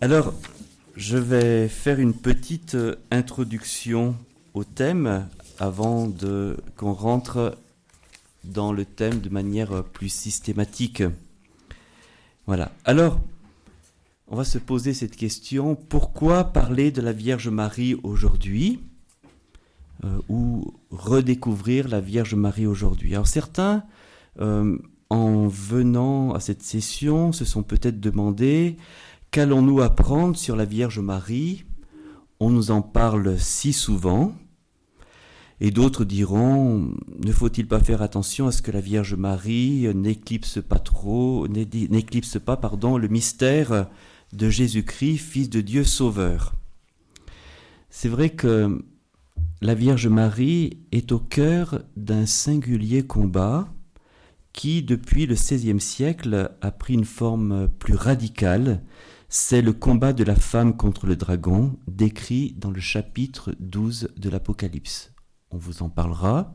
Alors, je vais faire une petite euh, introduction au thème avant qu'on rentre dans le thème de manière euh, plus systématique. Voilà. Alors, on va se poser cette question pourquoi parler de la Vierge Marie aujourd'hui euh, ou redécouvrir la Vierge Marie aujourd'hui? Alors certains, en venant à cette session, se sont peut-être demandé Qu'allons-nous apprendre sur la Vierge Marie? On nous en parle si souvent. Et d'autres diront, ne faut-il pas faire attention à ce que la Vierge Marie n'éclipse pas trop, n'éclipse pas, pardon, le mystère de Jésus-Christ, Fils de Dieu Sauveur? C'est vrai que la Vierge Marie est au cœur d'un singulier combat qui, depuis le XVIe siècle, a pris une forme plus radicale, c'est le combat de la femme contre le dragon, décrit dans le chapitre 12 de l'Apocalypse. On vous en parlera.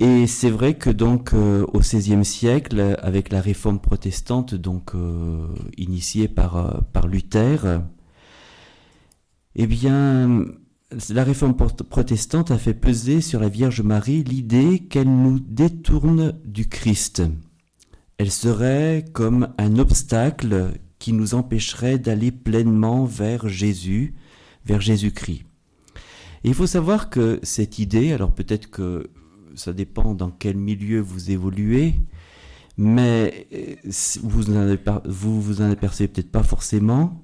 Et c'est vrai que donc euh, au XVIe siècle, avec la réforme protestante donc euh, initiée par, euh, par Luther, eh bien la réforme protestante a fait peser sur la Vierge Marie l'idée qu'elle nous détourne du Christ. Elle serait comme un obstacle qui nous empêcherait d'aller pleinement vers Jésus, vers Jésus-Christ. il faut savoir que cette idée, alors peut-être que ça dépend dans quel milieu vous évoluez, mais euh, vous vous, vous en apercevez peut-être pas forcément.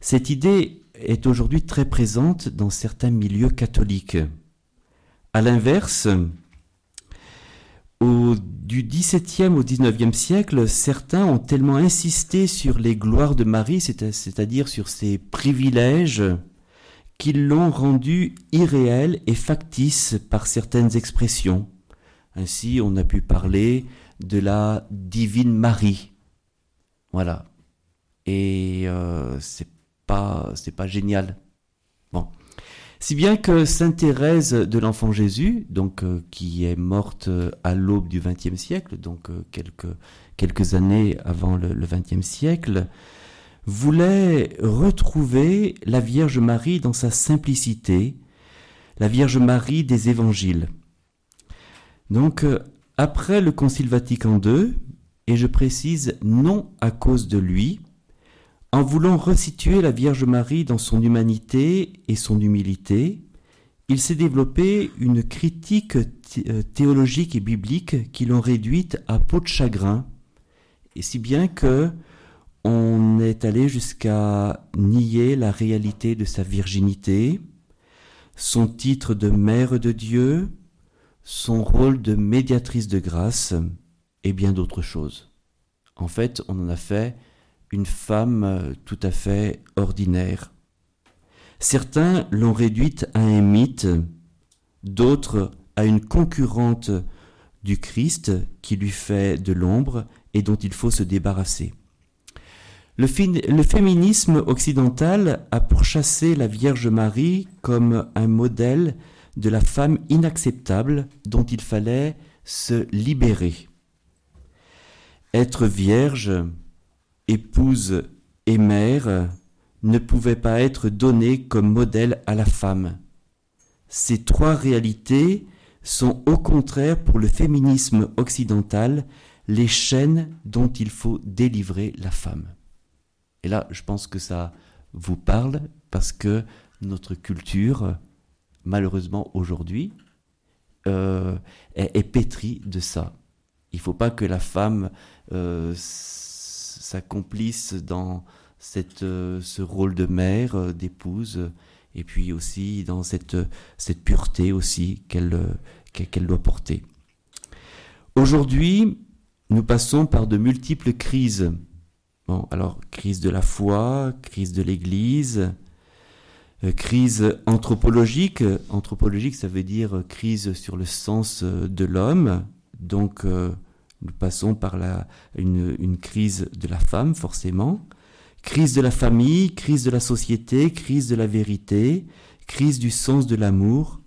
Cette idée est aujourd'hui très présente dans certains milieux catholiques. À l'inverse, au, du XVIIe au XIXe siècle, certains ont tellement insisté sur les gloires de Marie, c'est-à-dire sur ses privilèges, qu'ils l'ont rendu irréel et factice par certaines expressions. Ainsi, on a pu parler de la divine Marie. Voilà. Et euh, c'est pas, c'est pas génial. Si bien que Sainte Thérèse de l'Enfant Jésus, donc euh, qui est morte euh, à l'aube du XXe siècle, donc euh, quelques, quelques années avant le XXe siècle, voulait retrouver la Vierge Marie dans sa simplicité, la Vierge Marie des évangiles. Donc, après le Concile Vatican II, et je précise non à cause de lui, en voulant resituer la Vierge Marie dans son humanité et son humilité, il s'est développé une critique euh, théologique et biblique qui l'ont réduite à peau de chagrin, et si bien que on est allé jusqu'à nier la réalité de sa virginité, son titre de mère de Dieu, son rôle de médiatrice de grâce et bien d'autres choses. En fait, on en a fait une femme euh, tout à fait ordinaire. Certains l'ont réduite à un mythe, d'autres à une concurrente du Christ qui lui fait de l'ombre et dont il faut se débarrasser. Le, le, féminisme occidental a pourchassé la Vierge Marie comme un modèle de la femme inacceptable dont il fallait se libérer. Être vierge, épouse et mère ne pouvaient pas être données comme modèle à la femme. Ces trois réalités sont au contraire pour le féminisme occidental les chaînes dont il faut délivrer la femme. Et là, je pense que ça vous parle parce que notre culture, malheureusement aujourd'hui, euh, est, pétrie de ça. Il ne faut pas que la femme euh, s'accomplissent dans cette, euh, ce rôle de mère, euh, d'épouse, et puis aussi dans cette, cette pureté aussi qu'elle euh, qu'elle doit porter. Aujourd'hui, nous passons par de multiples crises. Bon, alors crise de la foi, crise de l'Église, crise anthropologique. Anthropologique, ça veut dire crise sur le sens de l'homme. Donc nous passons par la, une, crise de la femme, forcément, crise de la famille, crise de la société, crise de la vérité, crise du sens de l'amour.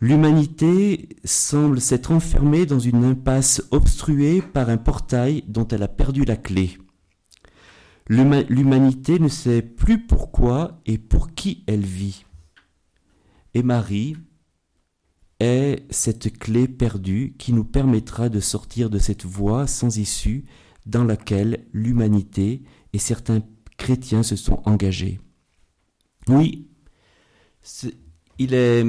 L'humanité semble s'être enfermée dans une impasse obstruée par un portail dont elle a perdu la clé. L'humanité ne sait plus pourquoi et pour qui elle vit. Et Marie est cette clé perdue qui nous permettra de sortir de cette voie sans issue dans laquelle l'humanité et certains chrétiens se sont engagés. Oui, il est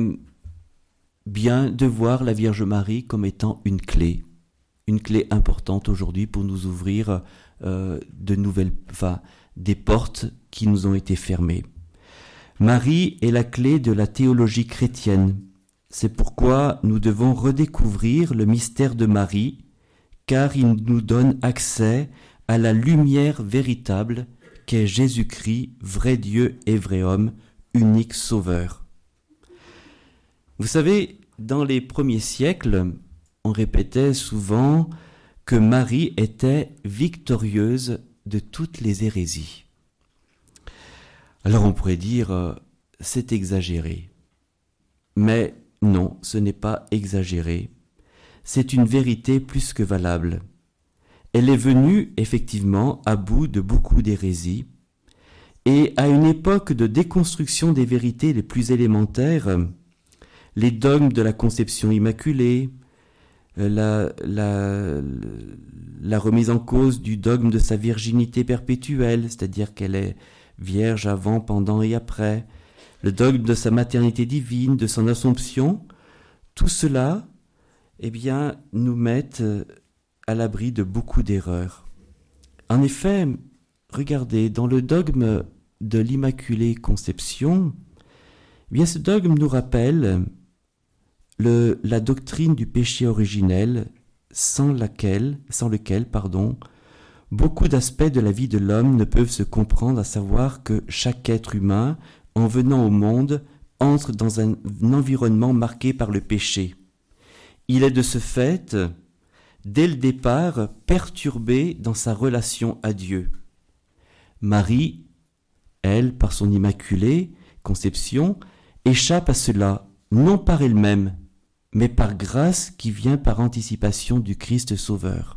bien de voir la Vierge Marie comme étant une clé, une clé importante aujourd'hui pour nous ouvrir euh, de nouvelles, des portes qui nous ont été fermées. Marie est la clé de la théologie chrétienne. C'est pourquoi nous devons redécouvrir le mystère de Marie, car il nous donne accès à la lumière véritable qu'est Jésus-Christ, vrai Dieu et vrai homme, unique Sauveur. Vous savez, dans les premiers siècles, on répétait souvent que Marie était victorieuse de toutes les hérésies. Alors on pourrait dire, euh, c'est exagéré. Mais non, ce n'est pas exagéré. C'est une vérité plus que valable. Elle est venue effectivement à bout de beaucoup d'hérésies, et à une époque de déconstruction des vérités les plus élémentaires, les dogmes de la conception immaculée, la, la, la, remise en cause du dogme de sa virginité perpétuelle, c'est-à-dire qu'elle est vierge avant, pendant et après, le dogme de sa maternité divine, de son assomption, tout cela, eh bien, nous mettent à l'abri de beaucoup d'erreurs. En effet, regardez, dans le dogme de l'Immaculée Conception, eh ce dogme nous rappelle le, la doctrine du péché originel sans laquelle, sans lequel, pardon, beaucoup d'aspects de la vie de l'homme ne peuvent se comprendre, à savoir que chaque être humain, en venant au monde, entre dans un environnement marqué par le péché. Il est de ce fait dès le départ perturbée dans sa relation à Dieu. Marie, elle, par son immaculée conception, échappe à cela, non par elle-même, mais par grâce qui vient par anticipation du Christ Sauveur.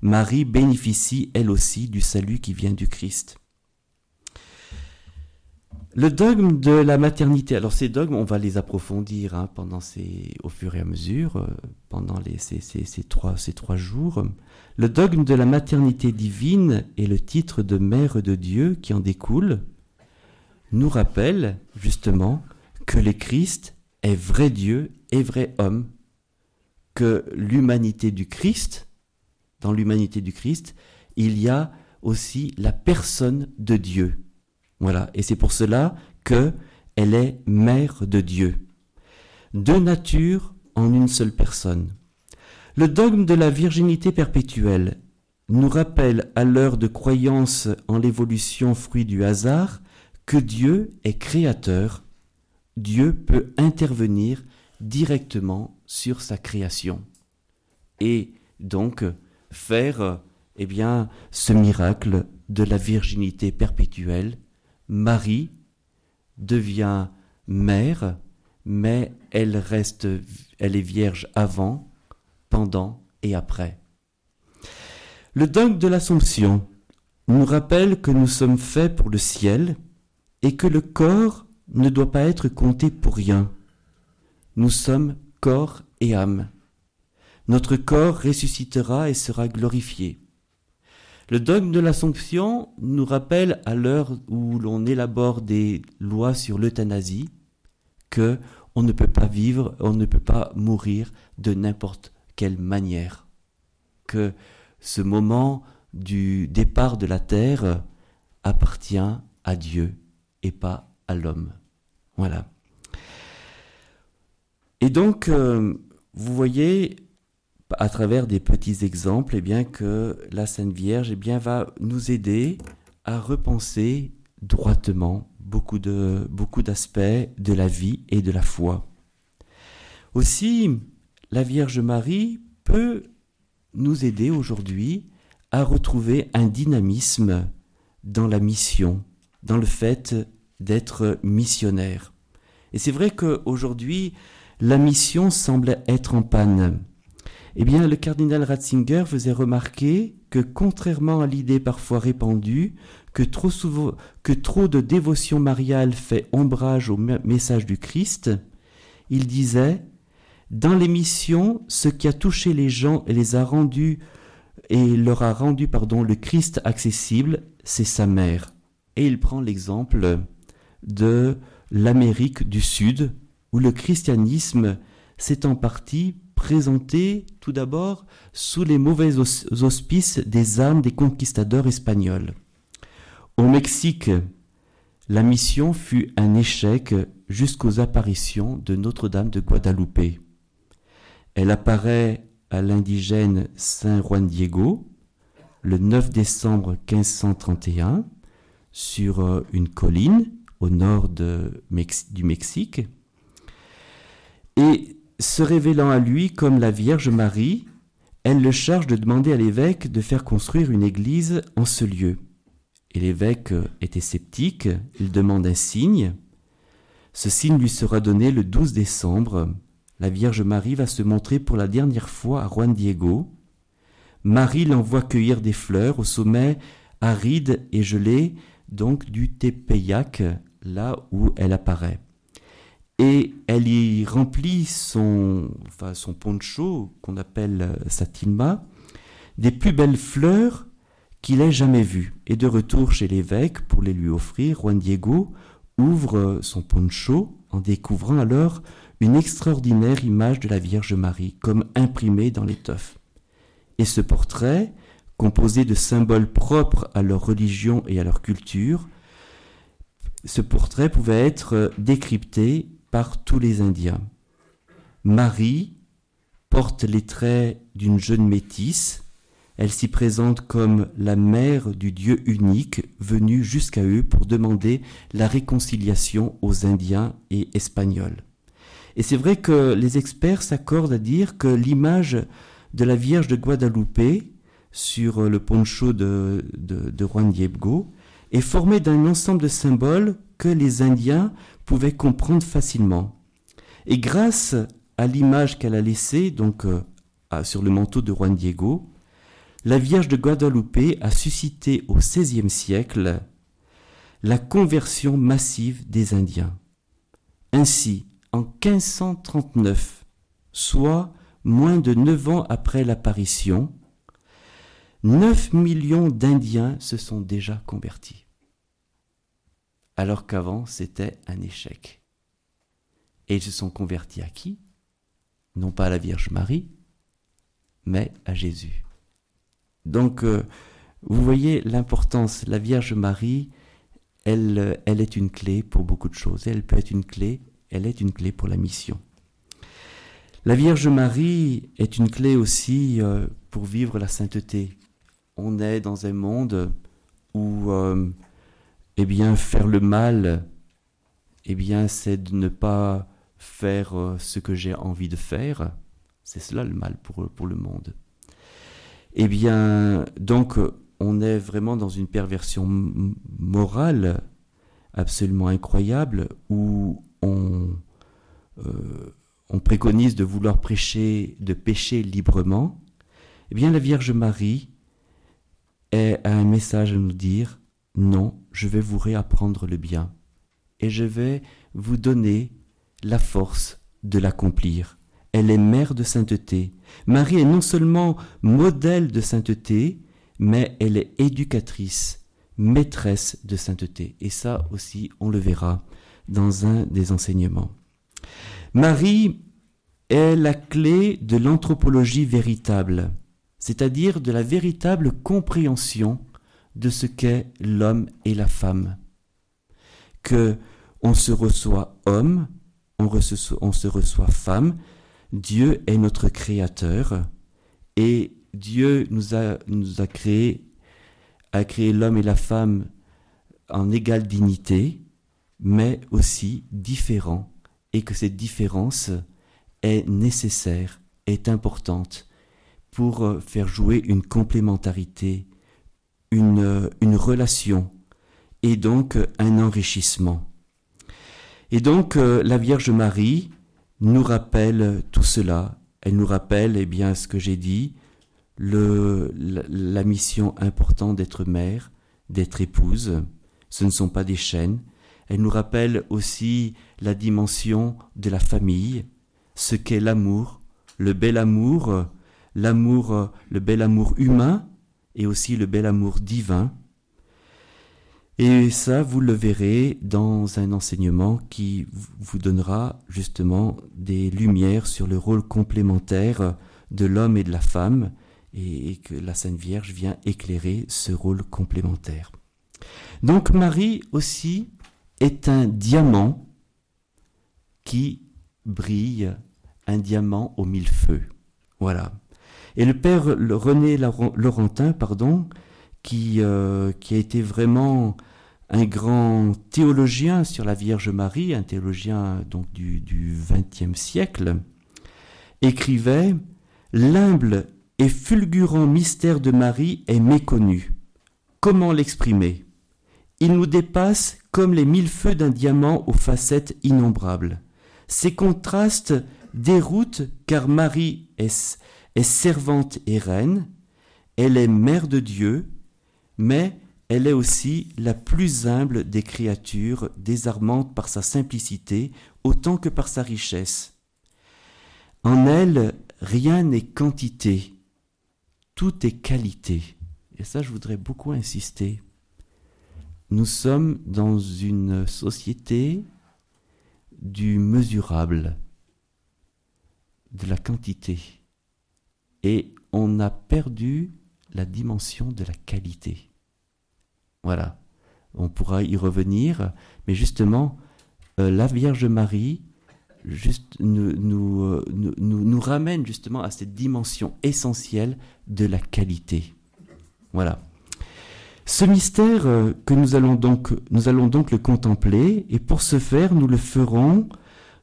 Marie bénéficie elle aussi du salut qui vient du Christ. Le dogme de la maternité, alors ces dogmes, on va les approfondir hein, pendant ces, au fur et à mesure, euh, pendant ces, ces, ces, trois, ces trois jours. Le dogme de la maternité divine et le titre de mère de Dieu qui en découle nous rappelle justement que le Christ est vrai Dieu et vrai homme, que l'humanité du Christ, dans l'humanité du Christ, il y a aussi la personne de Dieu. Voilà, et c'est pour cela que elle est mère de Dieu. Deux natures en une seule personne. Le dogme de la virginité perpétuelle nous rappelle à l'heure de croyance en l'évolution fruit du hasard que Dieu est créateur. Dieu peut intervenir directement sur sa création et donc faire eh bien ce miracle de la virginité perpétuelle Marie devient mère, mais elle reste, est vierge avant, pendant et après. Le dogme de l'Assomption nous rappelle que nous sommes faits pour le ciel et que le corps ne doit pas être compté pour rien. Nous sommes corps et âme. Notre corps ressuscitera et sera glorifié. Le dogme de l'Assomption nous rappelle à l'heure où l'on élabore des lois sur l'euthanasie que on ne peut pas vivre, on ne peut pas mourir de n'importe quelle manière. Que ce moment du départ de la terre appartient à Dieu et pas à l'homme. Voilà. Et donc, euh, vous voyez, à travers des petits exemples, eh bien que la Sainte Vierge eh bien, va nous aider à repenser droitement beaucoup beaucoup d'aspects de la vie et de la foi. Aussi, la Vierge Marie peut nous aider aujourd'hui à retrouver un dynamisme dans la mission, dans le fait d'être missionnaire. Et c'est vrai qu'aujourd'hui, la mission semble être en panne. Eh bien, le cardinal Ratzinger faisait remarquer que, contrairement à l'idée parfois répandue que trop, de dévotion mariale fait ombrage au message du Christ, il disait Dans l'émission, ce qui a touché les gens et les a rendus et leur a rendu pardon, le Christ accessible, c'est sa mère. Et il prend l'exemple de l'Amérique du Sud, où le christianisme s'est en partie présenté tout d'abord sous les mauvais auspices des âmes des conquistadors espagnols. Au Mexique, la mission fut un échec jusqu'aux apparitions de Notre-Dame de Guadalupe. Elle apparaît à l'indigène Saint Juan Diego le 9 décembre 1531 sur euh, une colline au nord du Mexique. Et se révélant à lui comme la Vierge Marie, elle le charge de demander à l'évêque de faire construire une église en ce lieu. Et l'évêque était sceptique, il demande un signe. Ce signe lui sera donné le 12 décembre. La Vierge Marie va se montrer pour la dernière fois à Juan Diego. Marie l'envoie cueillir des fleurs au sommet aride et gelé, donc du Tepeyac, là où elle apparaît. Et elle y remplit son, poncho, qu'on appelle euh, sa tilma, des plus belles fleurs qu'il ait jamais vues. Et de retour chez l'évêque pour les lui offrir, Juan Diego ouvre son poncho en découvrant alors une extraordinaire image de la Vierge Marie, comme imprimée dans l'étoffe. Et ce portrait, composé de symboles propres à leur religion et à leur culture, ce portrait pouvait être décrypté par tous les Indiens. Marie porte les traits d'une jeune métisse. Elle s'y présente comme la mère du Dieu unique venu jusqu'à eux pour demander la réconciliation aux Indiens et Espagnols. Et c'est vrai que les experts s'accordent à dire que l'image de la Vierge de Guadalupe sur le poncho de, de, Juan Diego est formée d'un ensemble de symboles que les Indiens pouvaient comprendre facilement. Et grâce à l'image qu'elle a laissée donc euh, sur le manteau de Juan Diego, la Vierge de Guadalupe a suscité au XVIe siècle la conversion massive des Indiens. Ainsi, en 1539, soit moins de neuf ans après l'apparition, 9 millions d'Indiens se sont déjà convertis alors qu'avant c'était un échec. Et ils se sont convertis à qui? Non pas à la Vierge Marie, mais à Jésus. Donc, euh, vous voyez l'importance. La Vierge Marie, elle, elle est une clé pour beaucoup de choses. Elle peut être une clé, elle est une clé pour la mission. La Vierge Marie est une clé aussi euh, pour vivre la sainteté. On est dans un monde où euh, eh bien, faire le mal, eh bien, c'est de ne pas faire euh, ce que j'ai envie de faire. C'est cela le mal pour, pour le monde. Eh bien, donc, on est vraiment dans une perversion morale absolument incroyable où on, euh, on préconise de vouloir prêcher, de pécher librement. Eh bien, la Vierge Marie a un message à nous dire non, je vais vous réapprendre le bien, et je vais vous donner la force de l'accomplir. Elle est mère de sainteté. Marie est non seulement modèle de sainteté, mais elle est éducatrice, maîtresse de sainteté. Et ça aussi, on le verra dans un des enseignements. Marie est la clé de l'anthropologie véritable, c'est-à-dire de la véritable compréhension de ce qu'est l'homme et la femme. Que on se reçoit homme, on, se reçoit femme, Dieu est notre créateur et Dieu nous a, nous a créé, a créé l'homme et la femme en égale dignité, mais aussi différents, et que cette différence est nécessaire, est importante pour faire jouer une complémentarité une, relation et donc un enrichissement. Et donc euh, la Vierge Marie nous rappelle tout cela. Elle nous rappelle, eh bien, ce que j'ai dit, le, la, mission importante d'être mère, d'être épouse. Ce ne sont pas des chaînes. Elle nous rappelle aussi la dimension de la famille, ce qu'est l'amour, le bel amour, l'amour, le bel amour humain et aussi le bel amour divin. Et ça, vous le verrez dans un enseignement qui vous donnera justement des lumières sur le rôle complémentaire de l'homme et de la femme, et que la Sainte Vierge vient éclairer ce rôle complémentaire. Donc Marie aussi est un diamant qui brille, un diamant aux mille feux. Voilà. Et le père René Laurentin, pardon, qui, euh, qui a été vraiment un grand théologien sur la Vierge Marie, un théologien donc du XXe siècle, écrivait L'humble et fulgurant mystère de Marie est méconnu. Comment l'exprimer? Il nous dépasse comme les mille feux d'un diamant aux facettes innombrables. Ces contrastes déroutent car Marie est, est servante et reine, elle est mère de Dieu, mais elle est aussi la plus humble des créatures, désarmante par sa simplicité autant que par sa richesse. En elle, rien n'est quantité, tout est qualité. Et ça, je voudrais beaucoup insister. Nous sommes dans une société du mesurable, de la quantité. Et on a perdu la dimension de la qualité. Voilà. On pourra y revenir, mais justement, euh, la Vierge Marie nous, nous, ramène justement à cette dimension essentielle de la qualité. Voilà. Ce mystère euh, que nous allons donc, nous allons donc le contempler, et pour ce faire, nous le ferons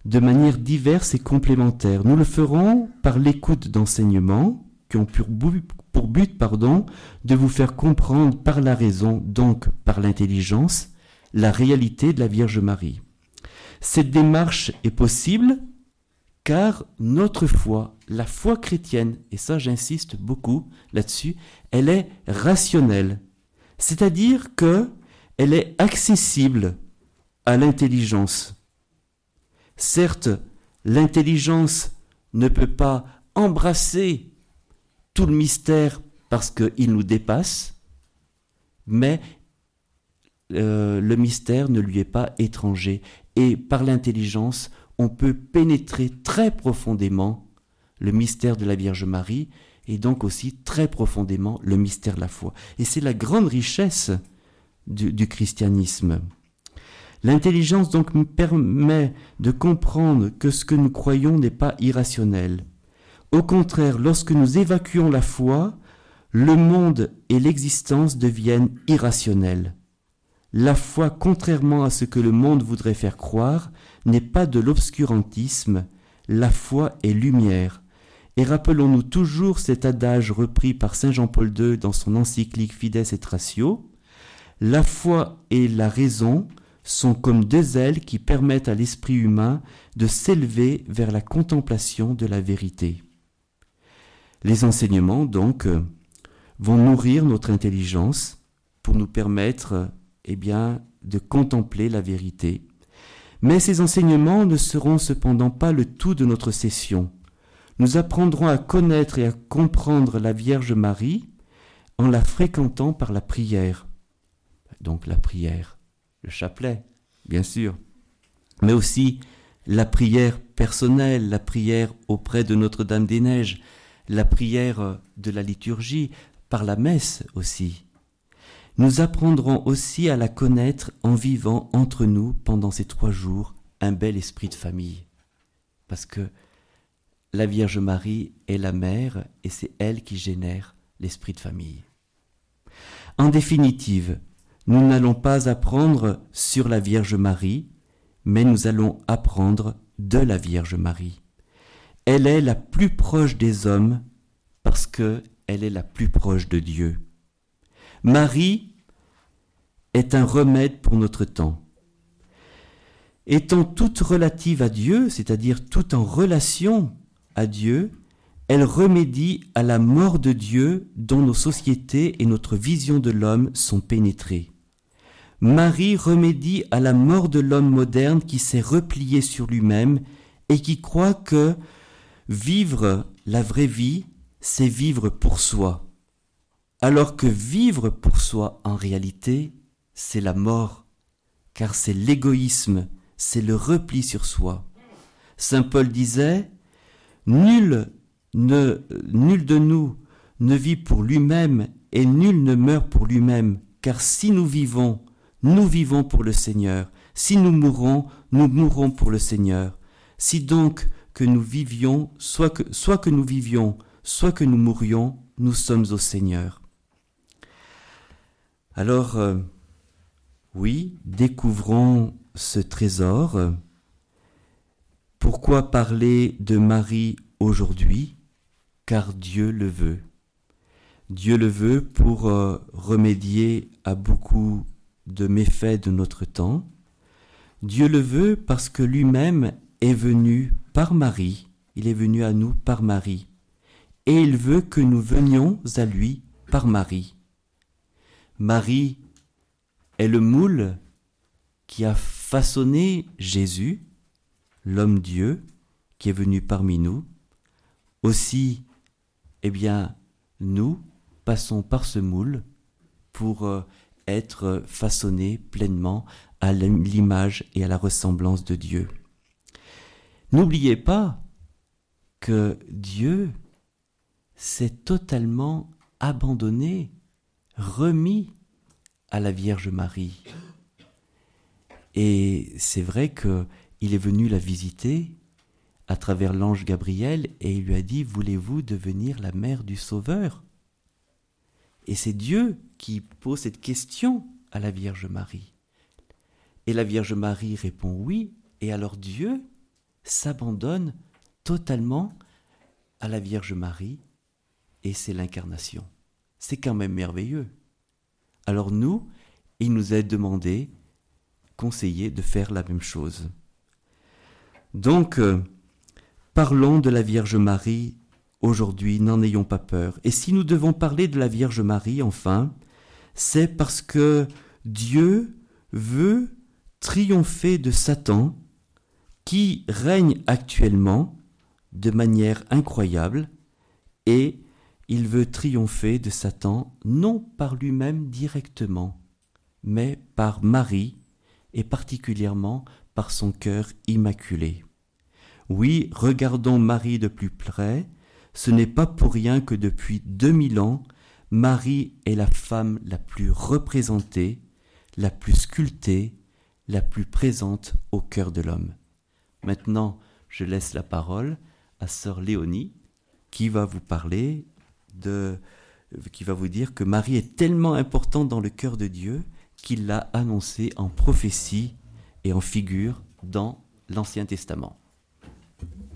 de manière diverse et complémentaire. Nous le ferons par l'écoute d'enseignements qui ont pour but, pardon, de vous faire comprendre par la raison, donc par l'intelligence, la réalité de la Vierge Marie. Cette démarche est possible car notre foi, la foi chrétienne, et ça j'insiste beaucoup là-dessus, elle est rationnelle. C'est-à-dire que elle est accessible à l'intelligence. Certes, l'intelligence ne peut pas embrasser tout le mystère parce qu'il nous dépasse, mais euh, le mystère ne lui est pas étranger. Et par l'intelligence, on peut pénétrer très profondément le mystère de la Vierge Marie et donc aussi très profondément le mystère de la foi. Et c'est la grande richesse du, du christianisme. L'intelligence donc permet de comprendre que ce que nous croyons n'est pas irrationnel, au contraire, lorsque nous évacuons la foi, le monde et l'existence deviennent irrationnels. La foi, contrairement à ce que le monde voudrait faire croire, n'est pas de l'obscurantisme, la foi est lumière. Et rappelons-nous toujours cet adage repris par Saint Jean-Paul II dans son encyclique Fides et Ratio. La foi et la raison sont comme deux ailes qui permettent à l'esprit humain de s'élever vers la contemplation de la vérité. Les enseignements, donc, vont nourrir notre intelligence pour nous permettre, eh bien, de contempler la vérité. Mais ces enseignements ne seront cependant pas le tout de notre session. Nous apprendrons à connaître et à comprendre la Vierge Marie en la fréquentant par la prière. Donc la prière, le chapelet, bien sûr, mais aussi la prière personnelle, la prière auprès de Notre-Dame des Neiges, la prière de la liturgie, par la messe aussi. Nous apprendrons aussi à la connaître en vivant entre nous pendant ces trois jours un bel esprit de famille. Parce que la Vierge Marie est la mère et c'est elle qui génère l'esprit de famille. En définitive, nous n'allons pas apprendre sur la Vierge Marie, mais nous allons apprendre de la Vierge Marie. Elle est la plus proche des hommes parce qu'elle est la plus proche de Dieu. Marie est un remède pour notre temps. Étant toute relative à Dieu, c'est-à-dire toute en relation à Dieu, elle remédie à la mort de Dieu dont nos sociétés et notre vision de l'homme sont pénétrées. Marie remédie à la mort de l'homme moderne qui s'est replié sur lui-même et qui croit que vivre la vraie vie, c'est vivre pour soi. Alors que vivre pour soi, en réalité, c'est la mort, car c'est l'égoïsme, c'est le repli sur soi. Saint Paul disait, Nul ne, nul de nous ne vit pour lui-même et nul ne meurt pour lui-même, car si nous vivons, nous vivons pour le Seigneur. Si nous mourons, nous mourrons pour le Seigneur. Si donc que nous vivions, soit que, soit que nous vivions, soit que nous mourions, nous sommes au Seigneur. Alors, euh, oui, découvrons ce trésor. Pourquoi parler de Marie aujourd'hui? Car Dieu le veut. Dieu le veut pour euh, remédier à beaucoup de méfaits de notre temps. Dieu le veut parce que lui-même est venu par Marie, il est venu à nous par Marie, et il veut que nous venions à lui par Marie. Marie est le moule qui a façonné Jésus, l'homme Dieu, qui est venu parmi nous. Aussi, eh bien, nous passons par ce moule pour euh, être façonnés pleinement à l'image et à la ressemblance de Dieu. N'oubliez pas que Dieu s'est totalement abandonné, remis à la Vierge Marie. Et c'est vrai qu'il est venu la visiter à travers l'ange Gabriel et il lui a dit Voulez-vous devenir la mère du Sauveur? Et c'est Dieu qui pose cette question à la Vierge Marie. Et la Vierge Marie répond oui, et alors Dieu s'abandonne totalement à la Vierge Marie, et c'est l'incarnation. C'est quand même merveilleux. Alors nous, il nous est demandé, conseillé de faire la même chose. Donc, euh, Parlons de la Vierge Marie aujourd'hui, n'en ayons pas peur. Et si nous devons parler de la Vierge Marie, enfin, c'est parce que Dieu veut triompher de Satan qui règne actuellement de manière incroyable et il veut triompher de Satan non par lui-même directement, mais par Marie et particulièrement par son cœur immaculé. Oui, regardons Marie de plus près, ce n'est pas pour rien que depuis 2000 ans, Marie est la femme la plus représentée, la plus sculptée, la plus présente au cœur de l'homme. Maintenant, je laisse la parole à sœur Léonie qui va vous parler de qui va vous dire que Marie est tellement importante dans le cœur de Dieu qu'il l'a annoncé en prophétie et en figure dans l'Ancien Testament.